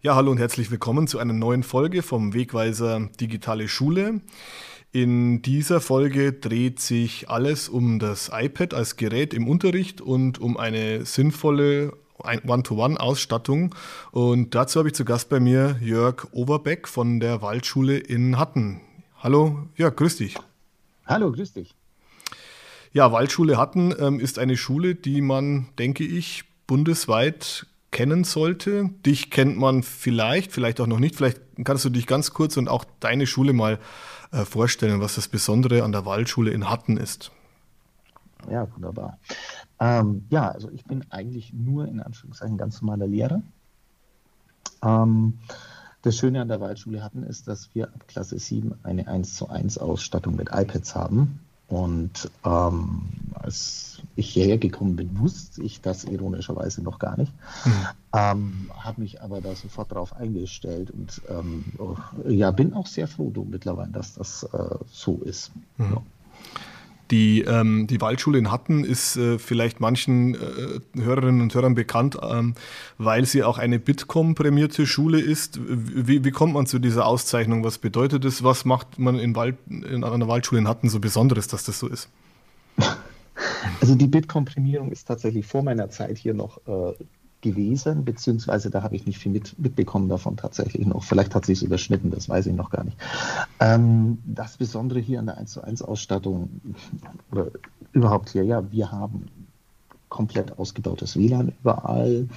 Ja, hallo und herzlich willkommen zu einer neuen Folge vom Wegweiser Digitale Schule. In dieser Folge dreht sich alles um das iPad als Gerät im Unterricht und um eine sinnvolle One-to-One-Ausstattung. Und dazu habe ich zu Gast bei mir Jörg Overbeck von der Waldschule in Hatten. Hallo, Jörg, grüß dich. Hallo, grüß dich. Ja, Waldschule Hatten ähm, ist eine Schule, die man, denke ich, bundesweit kennen sollte. Dich kennt man vielleicht, vielleicht auch noch nicht. Vielleicht kannst du dich ganz kurz und auch deine Schule mal äh, vorstellen, was das Besondere an der Waldschule in Hatten ist. Ja, wunderbar. Ähm, ja, also ich bin eigentlich nur in Anführungszeichen ganz normaler Lehrer. Ähm, das Schöne an der Waldschule Hatten ist, dass wir ab Klasse 7 eine 1 zu 1 Ausstattung mit iPads haben. Und ähm, als ich hierher gekommen bin, wusste ich das ironischerweise noch gar nicht. Mhm. Ähm, habe mich aber da sofort darauf eingestellt und ähm, ja, bin auch sehr froh du, mittlerweile, dass das äh, so ist. Mhm. Ja. Die, ähm, die Waldschule in Hatten ist äh, vielleicht manchen äh, Hörerinnen und Hörern bekannt, ähm, weil sie auch eine Bitkom-prämierte Schule ist. Wie, wie kommt man zu dieser Auszeichnung? Was bedeutet das? Was macht man in, Wald, in einer Waldschule in Hatten so Besonderes, dass das so ist? Also die Bitkom-Prämierung ist tatsächlich vor meiner Zeit hier noch äh, gewesen, beziehungsweise da habe ich nicht viel mit, mitbekommen davon tatsächlich noch. Vielleicht hat sich überschnitten, das weiß ich noch gar nicht. Ähm, das Besondere hier an der 1 zu 1 Ausstattung oder überhaupt hier, ja, wir haben komplett ausgebautes WLAN überall.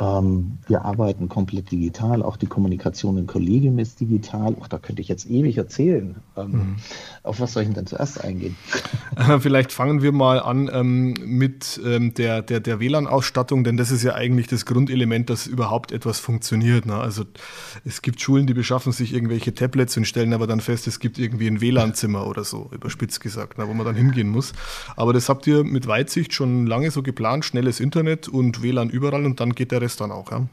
Ähm, wir arbeiten komplett digital, auch die Kommunikation im Kollegium ist digital. Auch da könnte ich jetzt ewig erzählen. Ähm, mhm. Auf was soll ich denn zuerst eingehen? Vielleicht fangen wir mal an ähm, mit der, der, der WLAN-Ausstattung, denn das ist ja eigentlich das Grundelement, dass überhaupt etwas funktioniert. Ne? Also es gibt Schulen, die beschaffen sich irgendwelche Tablets und stellen aber dann fest, es gibt irgendwie ein WLAN-Zimmer oder so, überspitzt gesagt, ne, wo man dann hingehen muss. Aber das habt ihr mit Weitsicht schon lange so geplant, schnelles Internet und WLAN überall und dann geht der Rest dann auch, ja?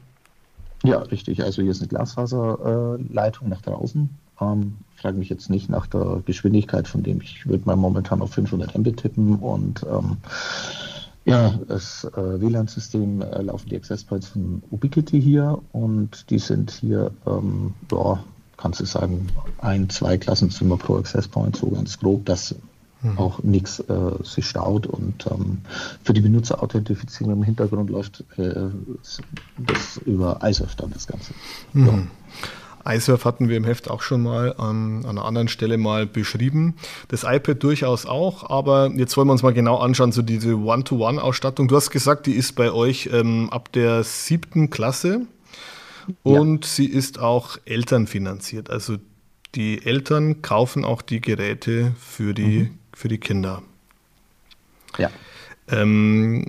Ja, richtig. Also hier ist eine Glasfaserleitung nach draußen. Ähm, frage mich jetzt nicht nach der Geschwindigkeit, von dem ich würde mal momentan auf 500 Mbit tippen und ähm, ja, das äh, WLAN-System äh, laufen die Access Points von Ubiquiti hier und die sind hier, ähm, ja, kannst du sagen, ein, zwei Klassenzimmer pro Access Point, so ganz grob. Das mhm. auch nichts äh, sich staut und ähm, für die Benutzerauthentifizierung im Hintergrund läuft äh, das über iSurf dann das Ganze. Mhm. Ja. iSurf hatten wir im Heft auch schon mal an, an, einer anderen Stelle mal beschrieben. Das iPad durchaus auch, aber jetzt wollen wir uns mal genau anschauen, so diese One-to-One-Ausstattung. Du hast gesagt, die ist bei euch ähm, ab der siebten Klasse und ja. sie ist auch elternfinanziert. Also die Eltern kaufen auch die Geräte für die mhm für die Kinder. Ja. Ähm,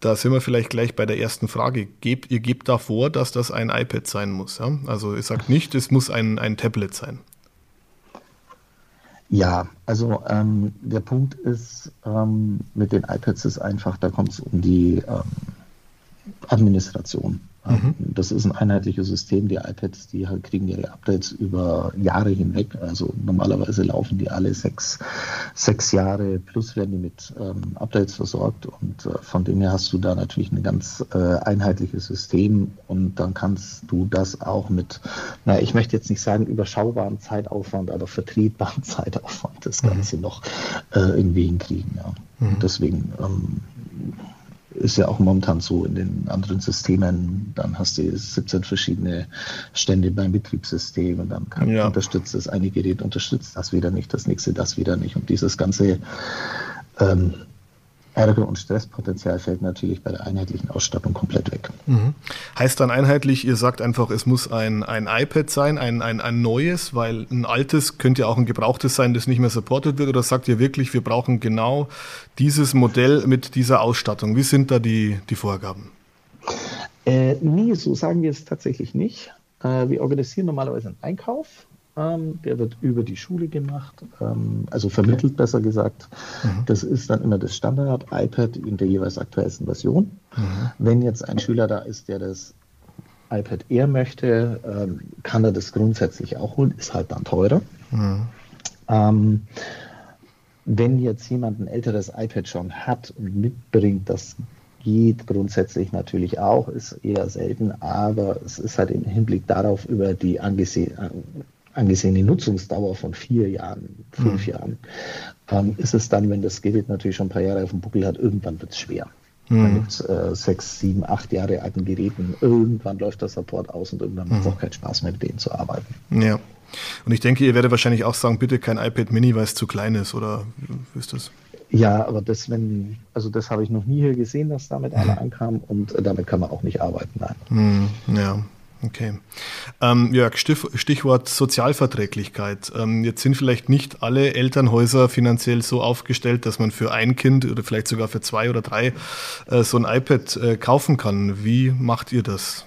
da sind wir vielleicht gleich bei der ersten Frage. Gebt, ihr gebt da vor, dass das ein iPad sein muss. Ja? Also ihr sagt nicht, es muss ein, ein Tablet sein. Ja, also ähm, der Punkt ist, ähm, mit den iPads ist einfach, da kommt es um die ähm, Administration. Mhm. Das ist ein einheitliches System. Die iPads, die kriegen ihre Updates über Jahre hinweg. Also normalerweise laufen die alle sechs, sechs Jahre plus werden die mit ähm, Updates versorgt. Und äh, von dem her hast du da natürlich ein ganz äh, einheitliches System und dann kannst du das auch mit, na, ich möchte jetzt nicht sagen überschaubaren Zeitaufwand, aber vertretbaren Zeitaufwand das mhm. Ganze mhm. noch äh, irgendwie hinkriegen. Ja. Mhm. Deswegen ähm, ist ja auch momentan so in den anderen Systemen. Dann hast du 17 verschiedene Stände beim Betriebssystem und dann kann, ja. unterstützt das eine Gerät, unterstützt das wieder nicht, das nächste das wieder nicht. Und dieses ganze ähm, Ärger und Stresspotenzial fällt natürlich bei der einheitlichen Ausstattung komplett weg. Mhm. Heißt dann einheitlich, ihr sagt einfach, es muss ein, ein iPad sein, ein, ein, ein neues, weil ein altes könnte ja auch ein gebrauchtes sein, das nicht mehr supported wird, oder sagt ihr wirklich, wir brauchen genau dieses Modell mit dieser Ausstattung? Wie sind da die, die Vorgaben? Äh, nee, so sagen wir es tatsächlich nicht. Äh, wir organisieren normalerweise einen Einkauf ähm, der wird über die Schule gemacht, ähm, also vermittelt besser gesagt. Mhm. Das ist dann immer das Standard-iPad in der jeweils aktuellsten Version. Mhm. Wenn jetzt ein Schüler da ist, der das iPad Air möchte, ähm, kann er das grundsätzlich auch holen, ist halt dann teurer. Mhm. Ähm, wenn jetzt jemand ein älteres iPad schon hat und mitbringt, das geht grundsätzlich natürlich auch, ist eher selten, aber es ist halt im Hinblick darauf über die angese angesehene Nutzungsdauer von vier Jahren, fünf mhm. Jahren, ähm, ist es dann, wenn das Gerät natürlich schon ein paar Jahre auf dem Buckel hat, irgendwann wird es schwer. Mhm. Mit äh, sechs, sieben, acht Jahre alten Geräten, irgendwann läuft der Support aus und irgendwann macht es mhm. auch keinen Spaß mehr, mit denen zu arbeiten. Ja. Und ich denke, ihr werdet wahrscheinlich auch sagen, bitte kein iPad Mini, weil es zu klein ist, oder wie ist das? Ja, aber das, wenn, also das habe ich noch nie hier gesehen, dass damit einer ankam und damit kann man auch nicht arbeiten, nein. Ja. Okay. Ähm, Jörg, Stichwort Sozialverträglichkeit. Ähm, jetzt sind vielleicht nicht alle Elternhäuser finanziell so aufgestellt, dass man für ein Kind oder vielleicht sogar für zwei oder drei äh, so ein iPad äh, kaufen kann. Wie macht ihr das?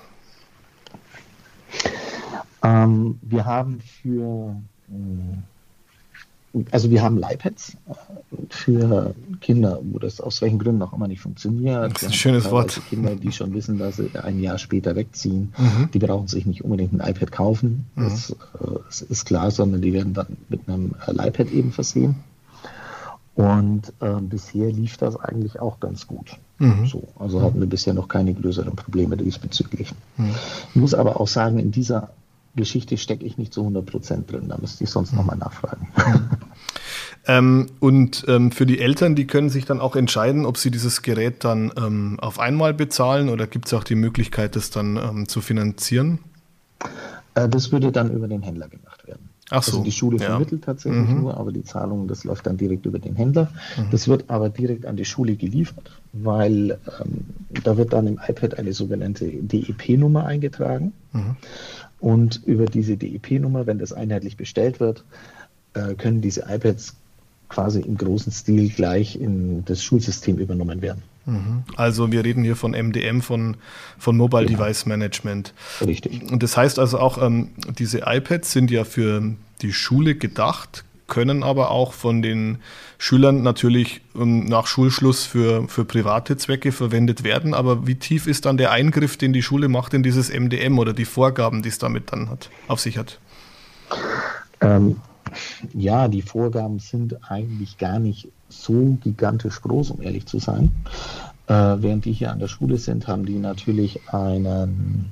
Ähm, wir haben für äh, also wir haben iPads äh, für Kinder, wo das aus welchen Gründen auch immer nicht funktioniert. Das ist ein schönes Wort. Kinder, die schon wissen, dass sie ein Jahr später wegziehen, mhm. die brauchen sich nicht unbedingt ein iPad kaufen. Mhm. Das, das, äh, ist klar, sondern die werden dann mit einem äh, iPad eben versehen. Und äh, bisher lief das eigentlich auch ganz gut. Mhm. So, also hatten wir bisher noch keine größeren Probleme diesbezüglich. Mhm. Ich muss aber auch sagen, in dieser Geschichte stecke ich nicht zu 100% drin. Da müsste ich sonst mhm. nochmal nachfragen. ähm, und ähm, für die Eltern, die können sich dann auch entscheiden, ob sie dieses Gerät dann ähm, auf einmal bezahlen oder gibt es auch die Möglichkeit, das dann ähm, zu finanzieren? Äh, das würde dann über den Händler gemacht werden. Ach so. Also die Schule vermittelt ja. tatsächlich mhm. nur, aber die Zahlung, das läuft dann direkt über den Händler. Mhm. Das wird aber direkt an die Schule geliefert, weil ähm, da wird dann im iPad eine sogenannte DEP-Nummer eingetragen. Mhm. Und über diese DEP-Nummer, wenn das einheitlich bestellt wird, äh, können diese iPads quasi im großen Stil gleich in das Schulsystem übernommen werden. Mhm. Also wir reden hier von MDM, von, von Mobile genau. Device Management. Richtig. Und das heißt also auch, ähm, diese iPads sind ja für die Schule gedacht, können aber auch von den Schülern natürlich ähm, nach Schulschluss für, für private Zwecke verwendet werden. Aber wie tief ist dann der Eingriff, den die Schule macht in dieses MDM oder die Vorgaben, die es damit dann hat, auf sich hat? Ähm, ja, die Vorgaben sind eigentlich gar nicht so gigantisch groß, um ehrlich zu sein. Äh, während die hier an der Schule sind, haben die natürlich einen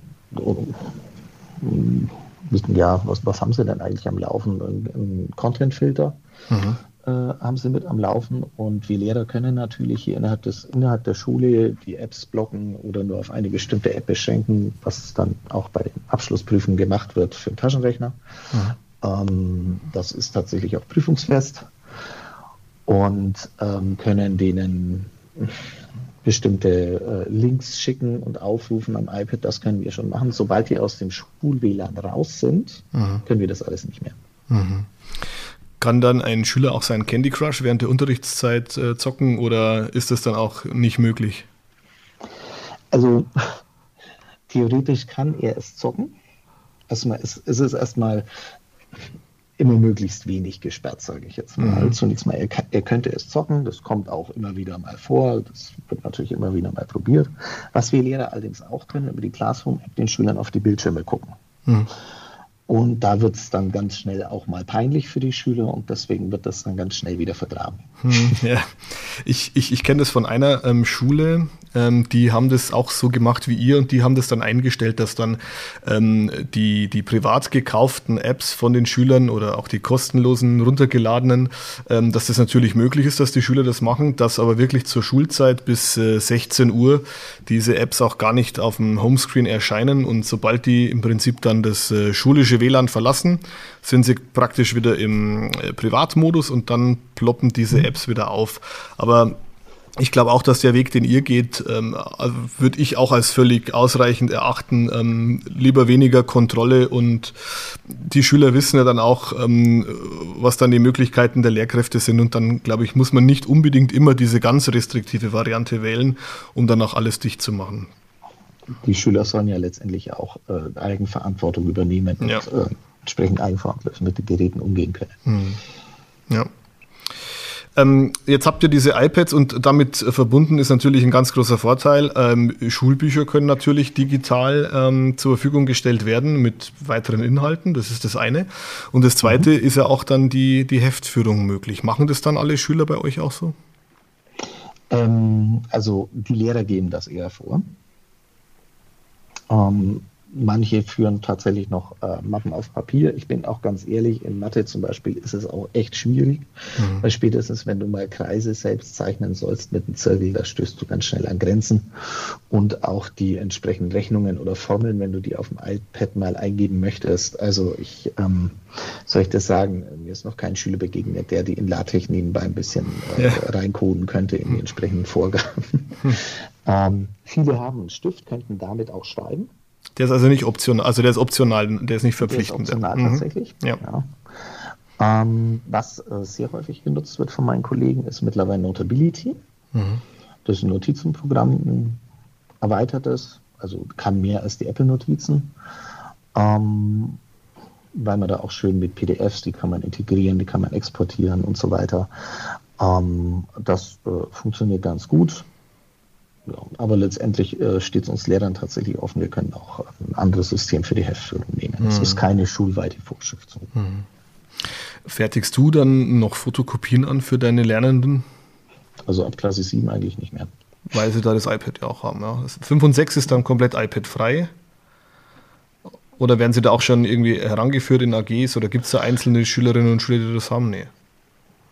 wissen, ja, was, was haben sie denn eigentlich am Laufen? Ein Content-Filter mhm. äh, haben sie mit am Laufen und wir Lehrer können natürlich hier innerhalb, des, innerhalb der Schule die Apps blocken oder nur auf eine bestimmte App beschränken, was dann auch bei den Abschlussprüfungen gemacht wird für den Taschenrechner. Mhm. Ähm, das ist tatsächlich auch prüfungsfest und ähm, können denen bestimmte äh, Links schicken und aufrufen am iPad, das können wir schon machen. Sobald wir aus dem Schul-WLAN raus sind, mhm. können wir das alles nicht mehr. Mhm. Kann dann ein Schüler auch seinen Candy Crush während der Unterrichtszeit äh, zocken oder ist das dann auch nicht möglich? Also theoretisch kann er es zocken. Erstmal ist, ist es erstmal immer möglichst wenig gesperrt, sage ich jetzt mal. Mhm. Zunächst mal, er, er, könnte es zocken, das kommt auch immer wieder mal vor, das wird natürlich immer wieder mal probiert. Was wir Lehrer allerdings auch können, über die Classroom-App den Schülern auf die Bildschirme gucken. Mhm. Und da wird es dann ganz schnell auch mal peinlich für die Schüler und deswegen wird das dann ganz schnell wieder vertragen. Hm, ja, ich, ich, ich kenne das von einer ähm, Schule, ähm, die haben das auch so gemacht wie ihr und die haben das dann eingestellt, dass dann ähm, die, die privat gekauften Apps von den Schülern oder auch die kostenlosen runtergeladenen, ähm, dass das natürlich möglich ist, dass die Schüler das machen, dass aber wirklich zur Schulzeit bis äh, 16 Uhr diese Apps auch gar nicht auf dem Homescreen erscheinen und sobald die im Prinzip dann das äh, schulische WLAN verlassen, sind sie praktisch wieder im äh, Privatmodus und dann ploppen diese mhm. Apps wieder auf. Aber ich glaube auch, dass der Weg, den ihr geht, ähm, würde ich auch als völlig ausreichend erachten. Ähm, lieber weniger Kontrolle und die Schüler wissen ja dann auch, ähm, was dann die Möglichkeiten der Lehrkräfte sind. Und dann, glaube ich, muss man nicht unbedingt immer diese ganz restriktive Variante wählen, um dann auch alles dicht zu machen die Schüler sollen ja letztendlich auch äh, Eigenverantwortung übernehmen ja. und äh, entsprechend eigenverantwortlich mit den Geräten umgehen können. Hm. Ja. Ähm, jetzt habt ihr diese iPads und damit verbunden ist natürlich ein ganz großer Vorteil. Ähm, Schulbücher können natürlich digital ähm, zur Verfügung gestellt werden mit weiteren Inhalten. Das ist das eine. Und das zweite mhm. ist ja auch dann die, die Heftführung möglich. Machen das dann alle Schüler bei euch auch so? Ähm, also die Lehrer geben das eher vor. Ähm, Manche führen tatsächlich noch äh, Mappen auf Papier. Ich bin auch ganz ehrlich, in Mathe zum Beispiel ist es auch echt schwierig, mhm. weil spätestens, wenn du mal Kreise selbst zeichnen sollst mit einem Zirkel, da stößt du ganz schnell an Grenzen. Und auch die entsprechenden Rechnungen oder Formeln, wenn du die auf dem iPad mal eingeben möchtest. Also ich, ähm, soll ich das sagen, mir ist noch kein Schüler begegnet, der die in LaTeX nebenbei ein bisschen äh, ja. reincoden könnte in die entsprechenden Vorgaben. Mhm. ähm, viele haben einen Stift, könnten damit auch schreiben. Der ist also nicht optional, also der ist optional, der ist nicht verpflichtend. Der ist optional mhm. tatsächlich. Ja. ja. Ähm, was äh, sehr häufig genutzt wird von meinen Kollegen, ist mittlerweile Notability. Mhm. Das ist ein Notizenprogramm, ein erweitertes, also kann mehr als die Apple-Notizen. Ähm, weil man da auch schön mit PDFs, die kann man integrieren, die kann man exportieren und so weiter. Ähm, das äh, funktioniert ganz gut. Ja, aber letztendlich äh, steht es uns Lehrern tatsächlich offen, wir können auch ein anderes System für die Heftführung nehmen. Es mhm. ist keine schulweite Vorschrift. Mhm. Fertigst du dann noch Fotokopien an für deine Lernenden? Also ab Klasse 7 eigentlich nicht mehr. Weil sie da das iPad ja auch haben. Ja. 5 und 6 ist dann komplett iPad-frei. Oder werden sie da auch schon irgendwie herangeführt in AGs oder gibt es da einzelne Schülerinnen und Schüler, die das haben? Nee.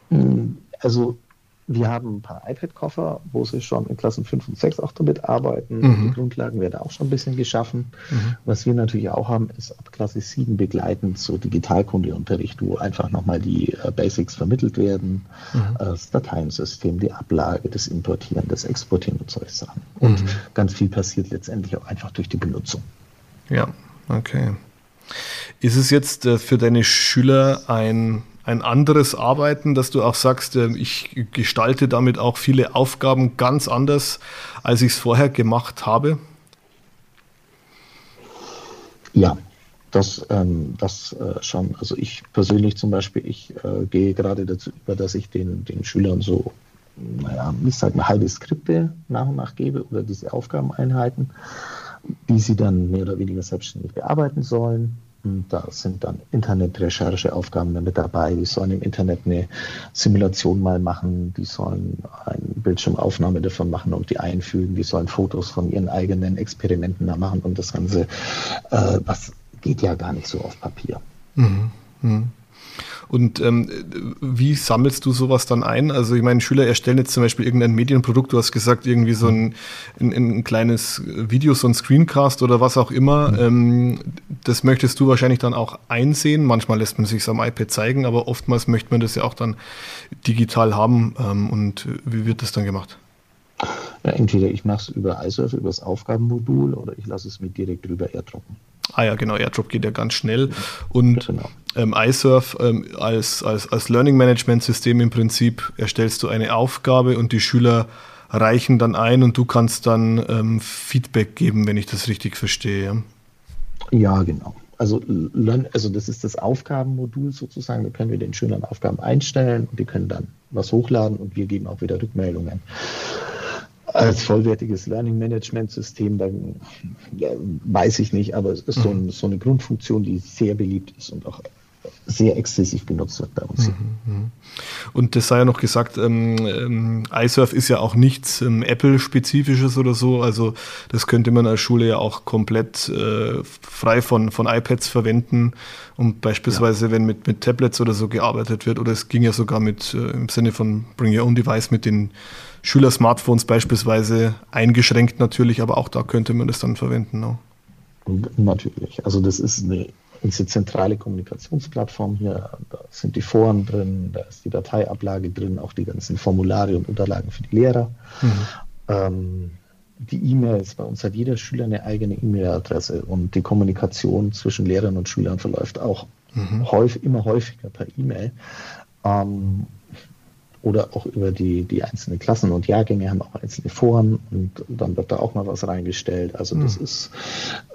Hm, also wir haben ein paar iPad-Koffer, wo sie schon in Klassen 5 und 6 auch damit arbeiten. Mhm. Die Grundlagen werden auch schon ein bisschen geschaffen. Mhm. Was wir natürlich auch haben, ist ab Klasse 7 begleitend so Digitalkundeunterricht, wo einfach nochmal die äh, Basics vermittelt werden. Mhm. Äh, das Dateiensystem, die Ablage, das Importieren, das Exportieren und solche Sachen. Und mhm. ganz viel passiert letztendlich auch einfach durch die Benutzung. Ja, okay. Ist es jetzt äh, für deine Schüler ein ein anderes Arbeiten, dass du auch sagst, ähm, ich gestalte damit auch viele Aufgaben ganz anders, als ich es vorher gemacht habe? Ja, das, ähm, das äh, schon. Also ich persönlich zum Beispiel, ich äh, gehe gerade dazu über, dass ich den, den Schülern so, naja, ich sage mal halbe Skripte nach und nach gebe oder diese Aufgabeneinheiten, die sie dann mehr oder weniger selbstständig bearbeiten sollen. Da sind dann Internetrechercheaufgaben mit dabei. Die sollen im Internet eine Simulation mal machen. Die sollen eine Bildschirmaufnahme davon machen und die einfügen. Die sollen Fotos von ihren eigenen Experimenten da machen und das Ganze. Äh, das geht ja gar nicht so auf Papier. Mhm. Mhm. Und ähm, wie sammelst du sowas dann ein? Also ich meine, Schüler erstellen jetzt zum Beispiel irgendein Medienprodukt, du hast gesagt, irgendwie so ein, ein, ein kleines Video, so ein Screencast oder was auch immer. Mhm. Ähm, das möchtest du wahrscheinlich dann auch einsehen. Manchmal lässt man sich am iPad zeigen, aber oftmals möchte man das ja auch dann digital haben. Ähm, und wie wird das dann gemacht? Ja, entweder ich mache es über iSurf, über das Aufgabenmodul, oder ich lasse es mir direkt drüber airdroppen. Ah ja, genau, AirDrop geht ja ganz schnell. Und genau. ähm, iSurf ähm, als, als, als Learning Management System im Prinzip erstellst du eine Aufgabe und die Schüler reichen dann ein und du kannst dann ähm, Feedback geben, wenn ich das richtig verstehe. Ja, genau. Also, also das ist das Aufgabenmodul sozusagen. Da können wir den Schülern Aufgaben einstellen und die können dann was hochladen und wir geben auch wieder Rückmeldungen als vollwertiges Learning Management System, dann ja, weiß ich nicht, aber es ist so, ein, so, eine Grundfunktion, die sehr beliebt ist und auch sehr exzessiv genutzt wird bei uns. Mhm, mhm. Und das sei ja noch gesagt, ähm, ähm, iSurf ist ja auch nichts ähm, Apple-spezifisches oder so. Also das könnte man als Schule ja auch komplett äh, frei von, von iPads verwenden. Und beispielsweise, ja. wenn mit, mit Tablets oder so gearbeitet wird, oder es ging ja sogar mit äh, im Sinne von Bring Your Own Device mit den Schüler-Smartphones beispielsweise eingeschränkt natürlich, aber auch da könnte man das dann verwenden. No? Natürlich. Also das ist eine unsere zentrale Kommunikationsplattform hier. Da sind die Foren drin, da ist die Dateiablage drin, auch die ganzen Formulare und Unterlagen für die Lehrer. Mhm. Ähm, die E-Mails, bei uns hat jeder Schüler eine eigene E-Mail-Adresse und die Kommunikation zwischen Lehrern und Schülern verläuft auch mhm. häufig, immer häufiger per E-Mail. Ähm, oder auch über die, die einzelnen Klassen und Jahrgänge haben auch einzelne Foren und dann wird da auch mal was reingestellt. Also das mhm. ist,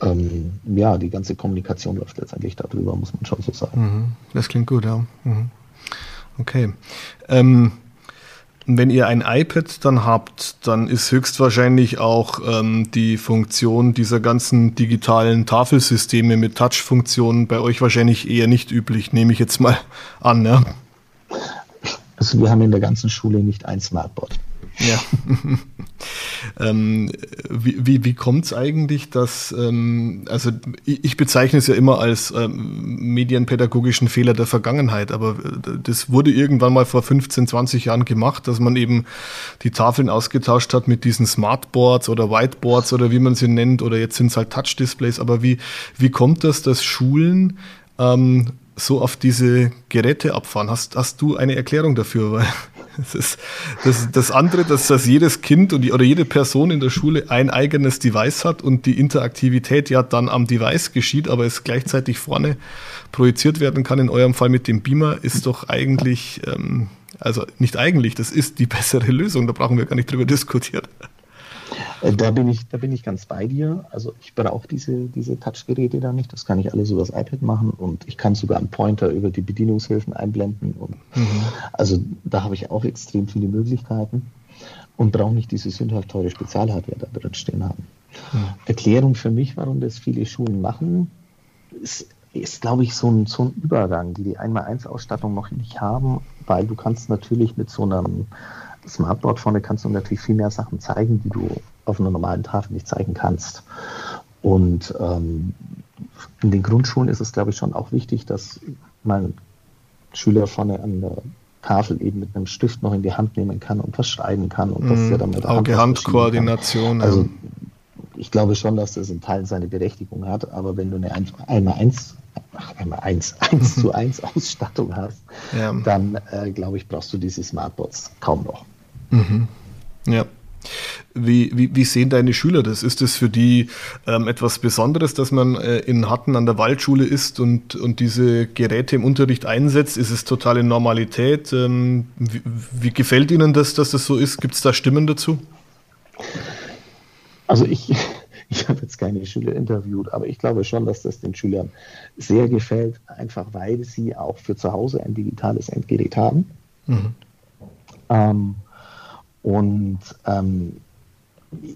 ähm, ja, die ganze Kommunikation läuft letztendlich darüber, muss man schon so sagen. Mhm. Das klingt gut, ja. Mhm. Okay. Ähm, wenn ihr ein iPad dann habt, dann ist höchstwahrscheinlich auch ähm, die Funktion dieser ganzen digitalen Tafelsysteme mit Touch-Funktionen bei euch wahrscheinlich eher nicht üblich, nehme ich jetzt mal an. Ja? Also wir haben in der ganzen Schule nicht ein Smartboard. Ja. ähm, wie wie, wie kommt es eigentlich, dass, ähm, also ich, ich, bezeichne es ja immer als ähm, medienpädagogischen Fehler der Vergangenheit, aber äh, das wurde irgendwann mal vor 15, 20 Jahren gemacht, dass man eben die Tafeln ausgetauscht hat mit diesen Smartboards oder Whiteboards oder wie man sie nennt, oder jetzt sind es halt Touch-Displays, aber wie, wie kommt das, dass Schulen ähm, so auf diese Geräte abfahren? Hast, hast du eine Erklärung dafür? Weil das, ist, das, das andere, dass, dass jedes Kind und die, oder jede Person in der Schule ein eigenes Device hat und die Interaktivität ja dann am Device geschieht, aber es gleichzeitig vorne projiziert werden kann, in eurem Fall mit dem Beamer, ist doch eigentlich, ähm, also nicht eigentlich, das ist die bessere Lösung, da brauchen wir gar nicht drüber diskutieren. Äh, da bin ich, da bin ich ganz bei dir. Also ich brauche diese, diese Touchgeräte da nicht. Das kann ich alles über das iPad machen und ich kann sogar einen Pointer über die Bedienungshilfen einblenden. Und mhm. Also da habe ich auch extrem viele Möglichkeiten und brauche nicht diese sündhaft teure Spezialhardware da drin stehen haben. Mhm. Erklärung für mich, warum das viele Schulen machen, ist, ist glaube ich, so ein, so ein Übergang, die die 1x1-Ausstattung noch nicht haben, weil du kannst natürlich mit so einem Smartboard vorne kannst du natürlich viel mehr Sachen zeigen, die du auf einer normalen Tafel nicht zeigen kannst. Und ähm, in den Grundschulen ist es, glaube ich, schon auch wichtig, dass man Schüler vorne an der Tafel eben mit einem Stift noch in die Hand nehmen kann und was schreiben kann. Und das mm, ja dann mit Auge-Hand-Koordination. Also ich glaube schon, dass das in Teilen seine Berechtigung hat, aber wenn du eine 1 einmal 1, 1 zu 1 Ausstattung hast, ja. dann äh, glaube ich, brauchst du diese Smartboards kaum noch. Mhm. Ja. Wie, wie, wie, sehen deine Schüler das? Ist es für die ähm, etwas Besonderes, dass man äh, in Hatten an der Waldschule ist und, und diese Geräte im Unterricht einsetzt? Ist es totale Normalität? Ähm, wie, wie, gefällt Ihnen das, dass das so ist? Gibt es da Stimmen dazu? Also ich, ich habe jetzt keine Schüler interviewt, aber ich glaube schon, dass das den Schülern sehr gefällt, einfach weil sie auch für zu Hause ein digitales Endgerät haben. Mhm. Ähm, und ähm,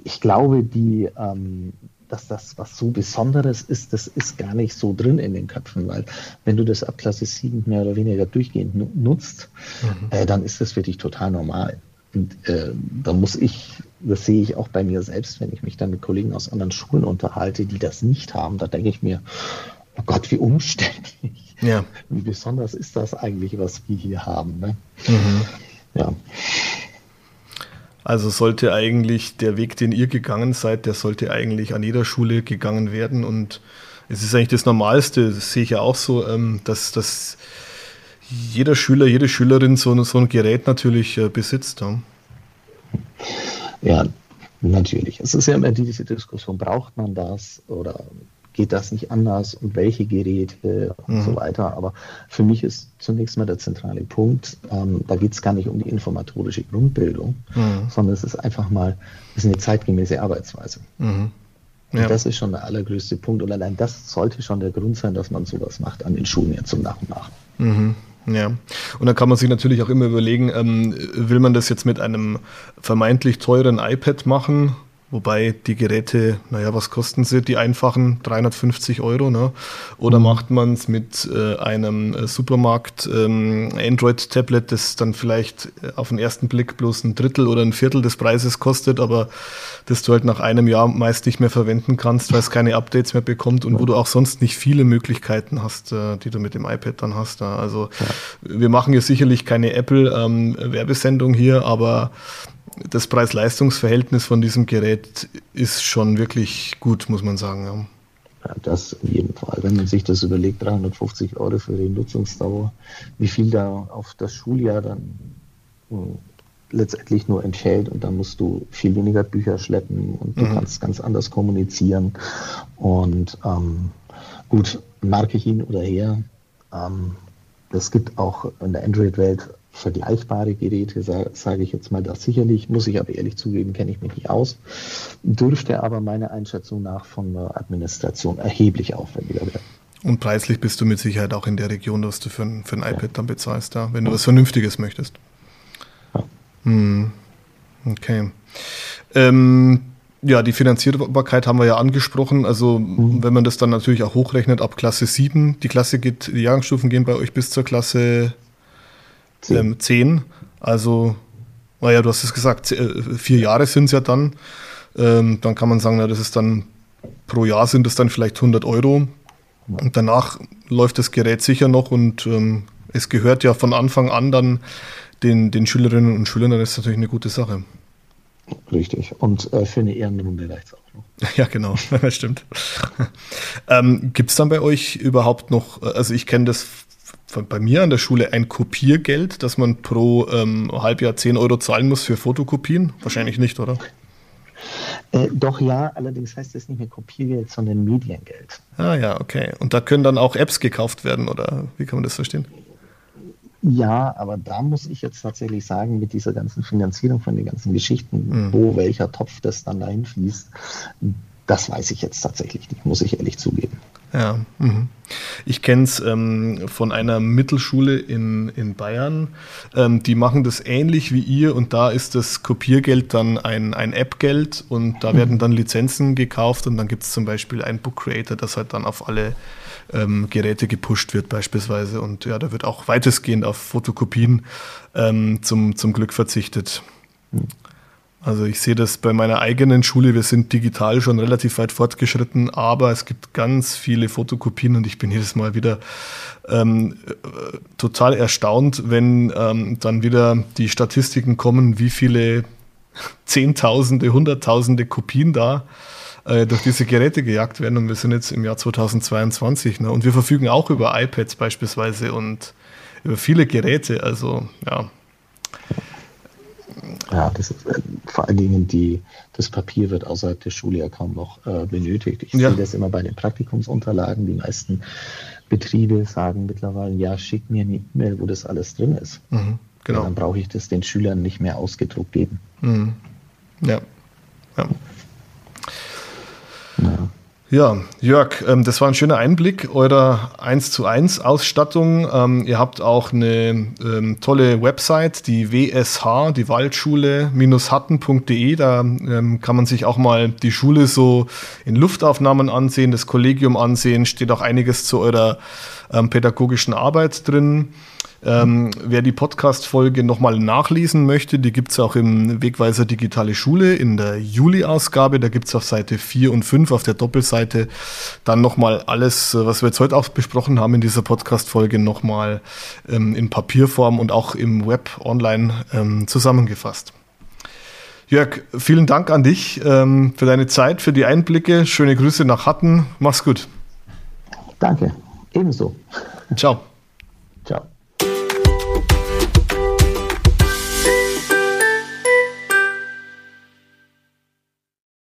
ich glaube, die, ähm, dass das was so Besonderes ist, das ist gar nicht so drin in den Köpfen, weil wenn du das ab Klasse 7 mehr oder weniger durchgehend nutzt, mhm. äh, dann ist das für dich total normal. Und äh, da muss ich, das sehe ich auch bei mir selbst, wenn ich mich dann mit Kollegen aus anderen Schulen unterhalte, die das nicht haben, da denke ich mir, oh Gott, wie umständlich. Ja. Wie besonders ist das eigentlich, was wir hier haben. Ne? Mhm. Ja. Also sollte eigentlich der Weg, den ihr gegangen seid, der sollte eigentlich an jeder Schule gegangen werden. Und es ist eigentlich das Normalste, das sehe ich ja auch so, ähm, dass, dass jeder Schüler, jede Schülerin so, so ein Gerät natürlich äh, besitzt. Ja. ja, natürlich. Es ist ja immer diese Diskussion, braucht man das oder geht das nicht anders und welche Geräte und mhm. so weiter. Aber für mich ist zunächst mal der zentrale Punkt, ähm, da geht es gar nicht um die informatorische Grundbildung, mhm. sondern es ist einfach mal, es ist eine zeitgemäße Arbeitsweise. Mhm. Ja. Und das ist schon der allergrößte Punkt. Und allein das sollte schon der Grund sein, dass man sowas macht an den Schulen jetzt zum Nach und nach. Mhm. Ja, und dann kann man sich natürlich auch immer überlegen, ähm, will man das jetzt mit einem vermeintlich teuren iPad machen Wobei die Geräte, naja, was kosten sie, die einfachen? 350 Euro, ne? Oder mhm. macht man es mit äh, einem äh, Supermarkt ähm, Android-Tablet, das dann vielleicht äh, auf den ersten Blick bloß ein Drittel oder ein Viertel des Preises kostet, aber das du halt nach einem Jahr meist nicht mehr verwenden kannst, weil es keine Updates mehr bekommt und wo du auch sonst nicht viele Möglichkeiten hast, äh, die du mit dem iPad dann hast. Ja. Also ja. wir machen hier sicherlich keine Apple-Werbesendung ähm, hier, aber das Preis-Leistungs-Verhältnis von diesem Gerät ist schon wirklich gut, muss man sagen. Ja. ja. das in jedem Fall. Wenn man sich das überlegt, 350 Euro für die Nutzungsdauer, wie viel da auf das Schuljahr dann mh, hm, letztendlich nur entfällt und dann musst du viel weniger Bücher schleppen und du mhm. kannst ganz anders kommunizieren. Und ähm, gut, mag ich ihn oder her, ähm, es gibt auch in der Android-Welt vergleichbare Geräte, sage ich jetzt mal das sicherlich, muss ich aber ehrlich zugeben, kenne ich mich nicht aus, dürfte aber meiner Einschätzung nach von der Administration erheblich aufwendiger werden. Und preislich bist du mit Sicherheit auch in der Region, was du für ein, für ein iPad ja. dann bezahlst, ja, wenn du was Vernünftiges möchtest. Ja. Hm. Okay. Ähm, ja, die Finanzierbarkeit haben wir ja angesprochen. Also, mhm. wenn man das dann natürlich auch hochrechnet ab Klasse 7, die Klasse geht, die Jahrgangsstufen gehen bei euch bis zur Klasse 10. Ähm, 10. Also Naja, du hast es gesagt, äh, vier Jahre sind es ja dann. Ähm, dann kann man sagen, na, das ist dann pro Jahr sind es dann vielleicht 100 Euro. Und danach läuft das Gerät sicher noch und ähm, es gehört ja von Anfang an dann den, den Schülerinnen und Schülern, das ist natürlich eine gute Sache. Richtig. Und äh, für eine Ehrenrunde reicht es auch noch. Ja, genau, das stimmt. ähm, Gibt es dann bei euch überhaupt noch, also ich kenne das bei mir an der Schule, ein Kopiergeld, dass man pro ähm, Halbjahr 10 Euro zahlen muss für Fotokopien? Wahrscheinlich nicht, oder? Äh, doch ja, allerdings heißt es nicht mehr Kopiergeld, sondern Mediengeld. Ah ja, okay. Und da können dann auch Apps gekauft werden, oder wie kann man das verstehen? Ja, aber da muss ich jetzt tatsächlich sagen, mit dieser ganzen Finanzierung von den ganzen Geschichten, mhm. wo welcher Topf das dann dahin fließt, das weiß ich jetzt tatsächlich nicht, muss ich ehrlich zugeben. Ja, mh. ich kenne es ähm, von einer Mittelschule in, in Bayern. Ähm, die machen das ähnlich wie ihr und da ist das Kopiergeld dann ein, ein App-Geld und da mhm. werden dann Lizenzen gekauft und dann gibt es zum Beispiel ein Book Creator, das halt dann auf alle ähm, Geräte gepusht wird beispielsweise. Und ja, da wird auch weitestgehend auf Fotokopien ähm, zum, zum Glück verzichtet. Also ich sehe das bei meiner eigenen Schule, wir sind digital schon relativ weit fortgeschritten, aber es gibt ganz viele Fotokopien und ich bin jedes Mal wieder ähm, äh, total erstaunt, wenn ähm, dann wieder die Statistiken kommen, wie viele Zehntausende, Hunderttausende Kopien da äh, durch diese Geräte gejagt werden. Und wir sind jetzt im Jahr 2022. Ne? Und wir verfügen auch über iPads beispielsweise und über viele Geräte. Also ja. Ja, das ist, äh, vor allen Dingen die, das Papier wird außerhalb der Schule ja kaum noch äh, benötigt. Ich ja. sehe das immer bei den Praktikumsunterlagen. Die meisten Betriebe sagen mittlerweile, ja, schick mir eine E-Mail, wo das alles drin ist. Mhm, genau. Dann brauche ich das den Schülern nicht mehr ausgedruckt geben. Mhm. Ja. ja. Ja, Jörg, ähm, das war ein schöner Einblick eurer 1 zu 1 Ausstattung. Ähm, ihr habt auch eine ähm, tolle Website, die WSH, die Waldschule-hatten.de. Da kann man sich auch mal die Schule so in Luftaufnahmen ansehen, das Kollegium ansehen, steht auch einiges zu eurer pädagogischen Arbeit drin. Ähm, wer die Podcast-Folge nochmal nachlesen möchte, die gibt es auch im Wegweiser Digitale Schule in der Juli-Ausgabe. Da gibt es auf Seite 4 und 5 auf der Doppelseite dann nochmal alles, äh, was wir jetzt heute auch besprochen haben in dieser Podcast-Folge, nochmal ähm, in Papierform und auch im Web online ähm, zusammengefasst. Jörg, vielen Dank an dich ähm, für deine Zeit, für die Einblicke. Schöne Grüße nach Hatten. Mach's gut. Danke. Ebenso. Ciao. Ciao.